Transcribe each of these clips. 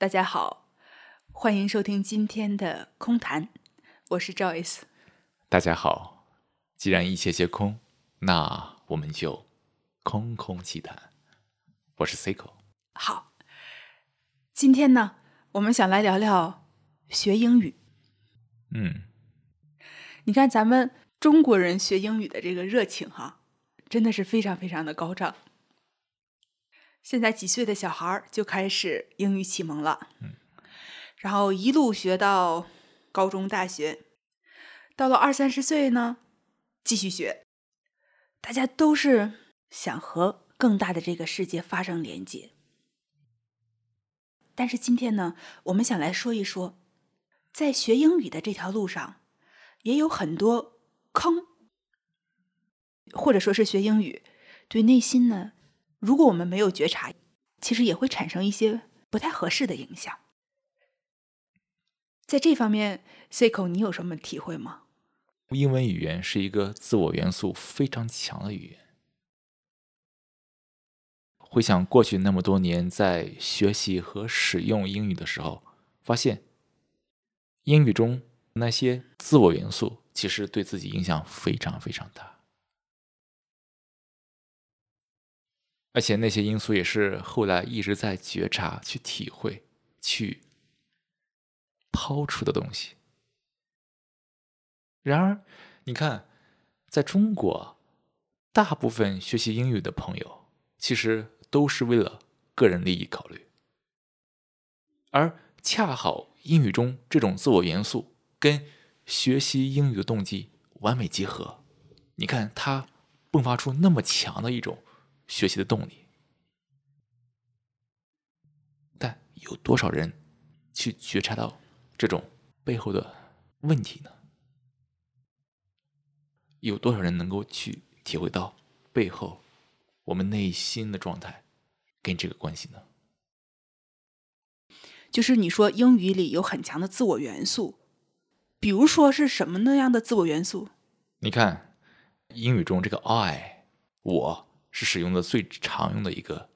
大家好，欢迎收听今天的空谈，我是 Joyce。大家好，既然一切皆空，那我们就空空气谈。我是 Cico。好，今天呢，我们想来聊聊学英语。嗯，你看咱们中国人学英语的这个热情哈，真的是非常非常的高涨。现在几岁的小孩儿就开始英语启蒙了，嗯，然后一路学到高中、大学，到了二三十岁呢，继续学。大家都是想和更大的这个世界发生连接。但是今天呢，我们想来说一说，在学英语的这条路上，也有很多坑，或者说是学英语对内心呢。如果我们没有觉察，其实也会产生一些不太合适的影响。在这方面，Cico，你有什么体会吗？英文语言是一个自我元素非常强的语言。回想过去那么多年在学习和使用英语的时候，发现英语中那些自我元素其实对自己影响非常非常大。而且那些因素也是后来一直在觉察、去体会、去抛出的东西。然而，你看，在中国，大部分学习英语的朋友其实都是为了个人利益考虑，而恰好英语中这种自我元素跟学习英语的动机完美结合。你看，它迸发出那么强的一种。学习的动力，但有多少人去觉察到这种背后的问题呢？有多少人能够去体会到背后我们内心的状态跟这个关系呢？就是你说英语里有很强的自我元素，比如说是什么那样的自我元素？你看英语中这个 I 我。是使用的最常用的一个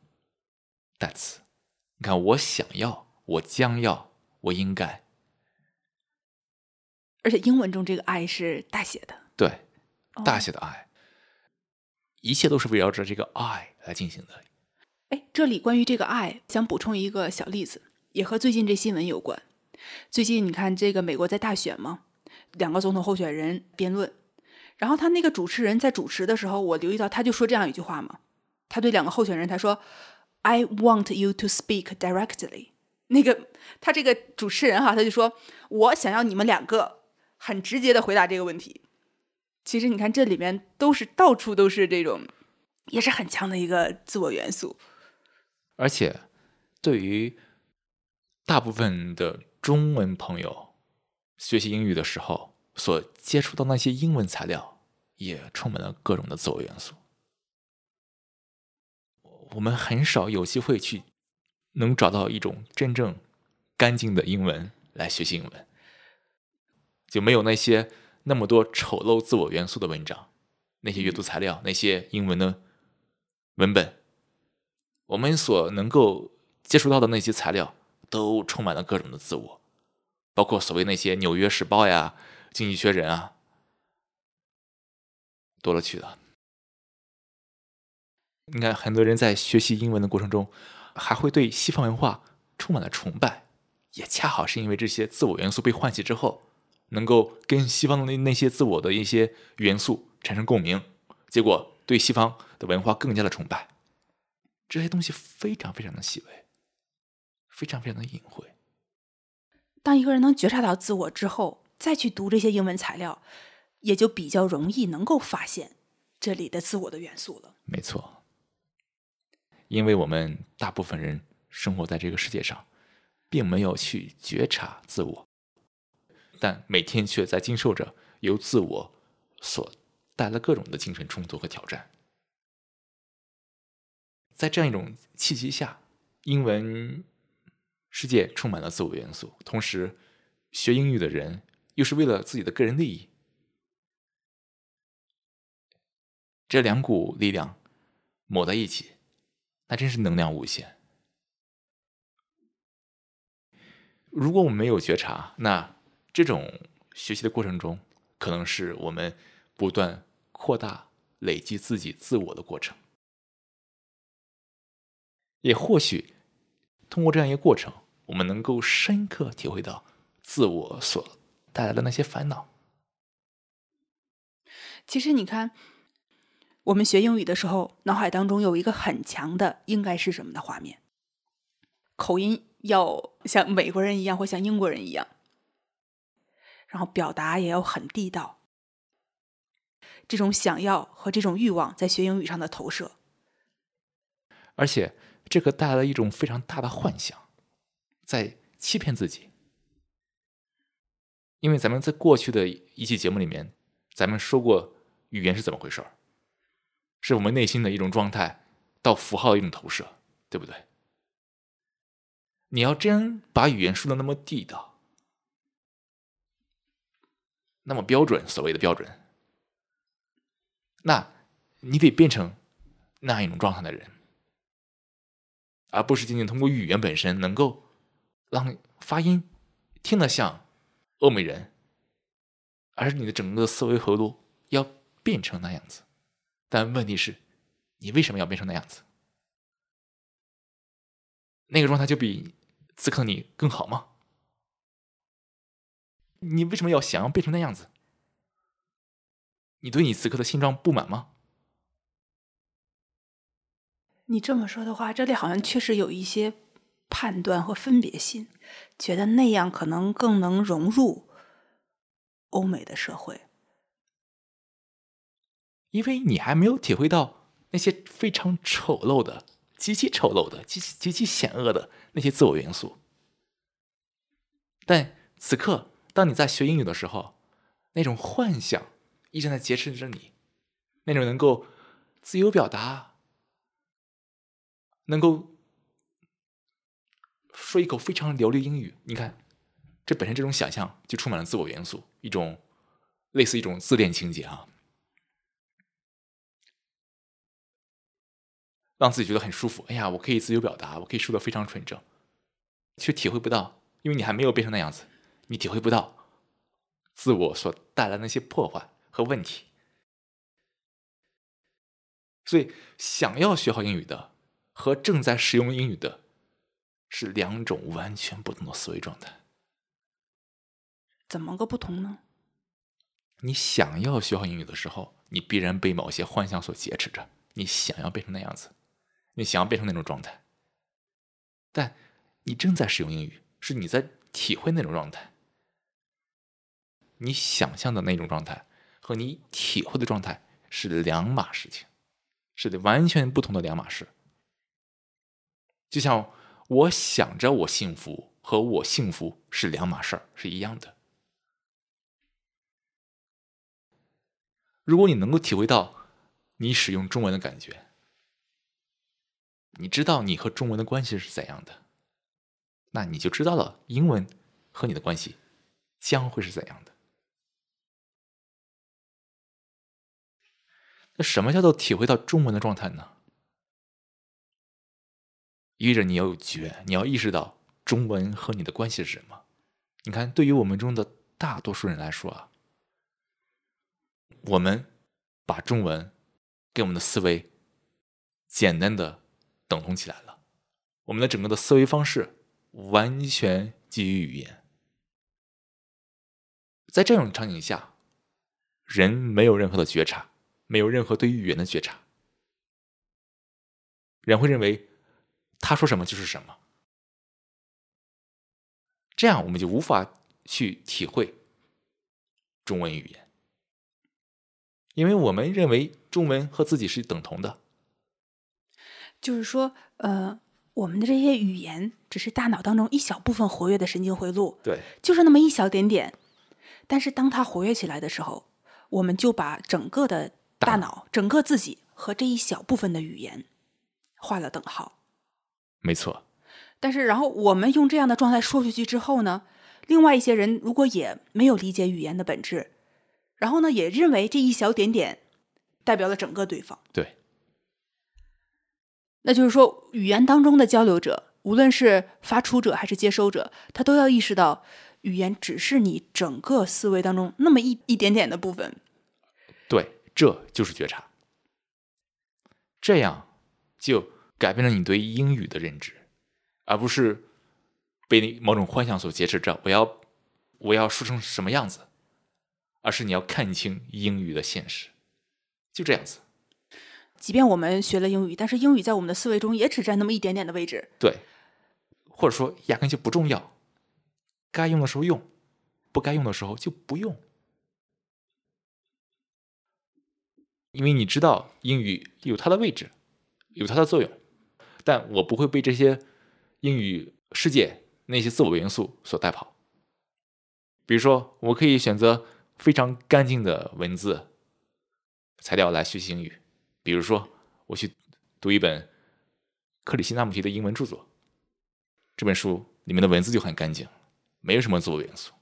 代词。你看，我想要，我将要，我应该。而且英文中这个 “I” 是大写的，对，大写的 “I”，一切都是围绕着这个 “I” 来进行的。哎，这里关于这个 “I”，想补充一个小例子，也和最近这新闻有关。最近你看，这个美国在大选嘛，两个总统候选人辩论。然后他那个主持人在主持的时候，我留意到他就说这样一句话嘛，他对两个候选人他说：“I want you to speak directly。”那个他这个主持人哈，他就说：“我想要你们两个很直接的回答这个问题。”其实你看这里面都是到处都是这种，也是很强的一个自我元素。而且对于大部分的中文朋友学习英语的时候。所接触到那些英文材料，也充满了各种的自我元素。我们很少有机会去能找到一种真正干净的英文来学习英文，就没有那些那么多丑陋自我元素的文章，那些阅读材料，那些英文的文本。我们所能够接触到的那些材料，都充满了各种的自我，包括所谓那些《纽约时报》呀。经济学人啊，多了去了。你看，很多人在学习英文的过程中，还会对西方文化充满了崇拜，也恰好是因为这些自我元素被唤起之后，能够跟西方的那那些自我的一些元素产生共鸣，结果对西方的文化更加的崇拜。这些东西非常非常的细微，非常非常的隐晦。当一个人能觉察到自我之后。再去读这些英文材料，也就比较容易能够发现这里的自我的元素了。没错，因为我们大部分人生活在这个世界上，并没有去觉察自我，但每天却在经受着由自我所带来各种的精神冲突和挑战。在这样一种契机下，英文世界充满了自我元素，同时学英语的人。又是为了自己的个人利益，这两股力量抹在一起，那真是能量无限。如果我们没有觉察，那这种学习的过程中，可能是我们不断扩大、累积自己自我的过程。也或许通过这样一个过程，我们能够深刻体会到自我所带来的那些烦恼。其实你看，我们学英语的时候，脑海当中有一个很强的“应该是什么”的画面，口音要像美国人一样，或像英国人一样，然后表达也要很地道。这种想要和这种欲望在学英语上的投射，而且这个带来了一种非常大的幻想，在欺骗自己。因为咱们在过去的一期节目里面，咱们说过语言是怎么回事儿，是我们内心的一种状态到符号的一种投射，对不对？你要真把语言说的那么地道，那么标准，所谓的标准，那你得变成那样一种状态的人，而不是仅仅通过语言本身能够让发音听得像欧美人，而是你的整个思维回路要变成那样子。但问题是，你为什么要变成那样子？那个状态就比此刻你更好吗？你为什么要想要变成那样子？你对你此刻的现状不满吗？你这么说的话，这里好像确实有一些判断和分别心，觉得那样可能更能融入欧美的社会。因为你还没有体会到那些非常丑陋的、极其丑陋的、极其极其险恶的那些自我元素。但此刻，当你在学英语的时候，那种幻想依然在劫持着你，那种能够自由表达、能够说一口非常流利英语，你看，这本身这种想象就充满了自我元素，一种类似一种自恋情节啊。让自己觉得很舒服。哎呀，我可以自由表达，我可以说的非常纯正，却体会不到，因为你还没有变成那样子，你体会不到自我所带来那些破坏和问题。所以，想要学好英语的和正在使用英语的，是两种完全不同的思维状态。怎么个不同呢？你想要学好英语的时候，你必然被某些幻想所劫持着，你想要变成那样子。你想要变成那种状态，但你正在使用英语，是你在体会那种状态。你想象的那种状态和你体会的状态是两码事情，是完全不同的两码事。就像我想着我幸福和我幸福是两码事儿，是一样的。如果你能够体会到你使用中文的感觉。你知道你和中文的关系是怎样的，那你就知道了英文和你的关系将会是怎样的。那什么叫做体会到中文的状态呢？意味着你要有觉，你要意识到中文和你的关系是什么。你看，对于我们中的大多数人来说啊，我们把中文跟我们的思维简单的。等同起来了，我们的整个的思维方式完全基于语言。在这种场景下，人没有任何的觉察，没有任何对语言的觉察，人会认为他说什么就是什么，这样我们就无法去体会中文语言，因为我们认为中文和自己是等同的。就是说，呃，我们的这些语言只是大脑当中一小部分活跃的神经回路，对，就是那么一小点点。但是当它活跃起来的时候，我们就把整个的大脑、整个自己和这一小部分的语言画了等号。没错。但是，然后我们用这样的状态说出去之后呢，另外一些人如果也没有理解语言的本质，然后呢，也认为这一小点点代表了整个对方。对。那就是说，语言当中的交流者无论是发出者还是接收者，他都要意识到，语言只是你整个思维当中那么一一点点的部分。对，这就是觉察。这样就改变了你对英语的认知，而不是被某种幻想所劫持着。我要我要说成什么样子，而是你要看清英语的现实，就这样子。即便我们学了英语，但是英语在我们的思维中也只占那么一点点的位置。对，或者说压根就不重要，该用的时候用，不该用的时候就不用。因为你知道英语有它的位置，有它的作用，但我不会被这些英语世界那些自我元素所带跑。比如说，我可以选择非常干净的文字材料来学习英语，比如说我去读一本克里希那穆提的英文著作，这本书里面的文字就很干净，没有什么自我元素。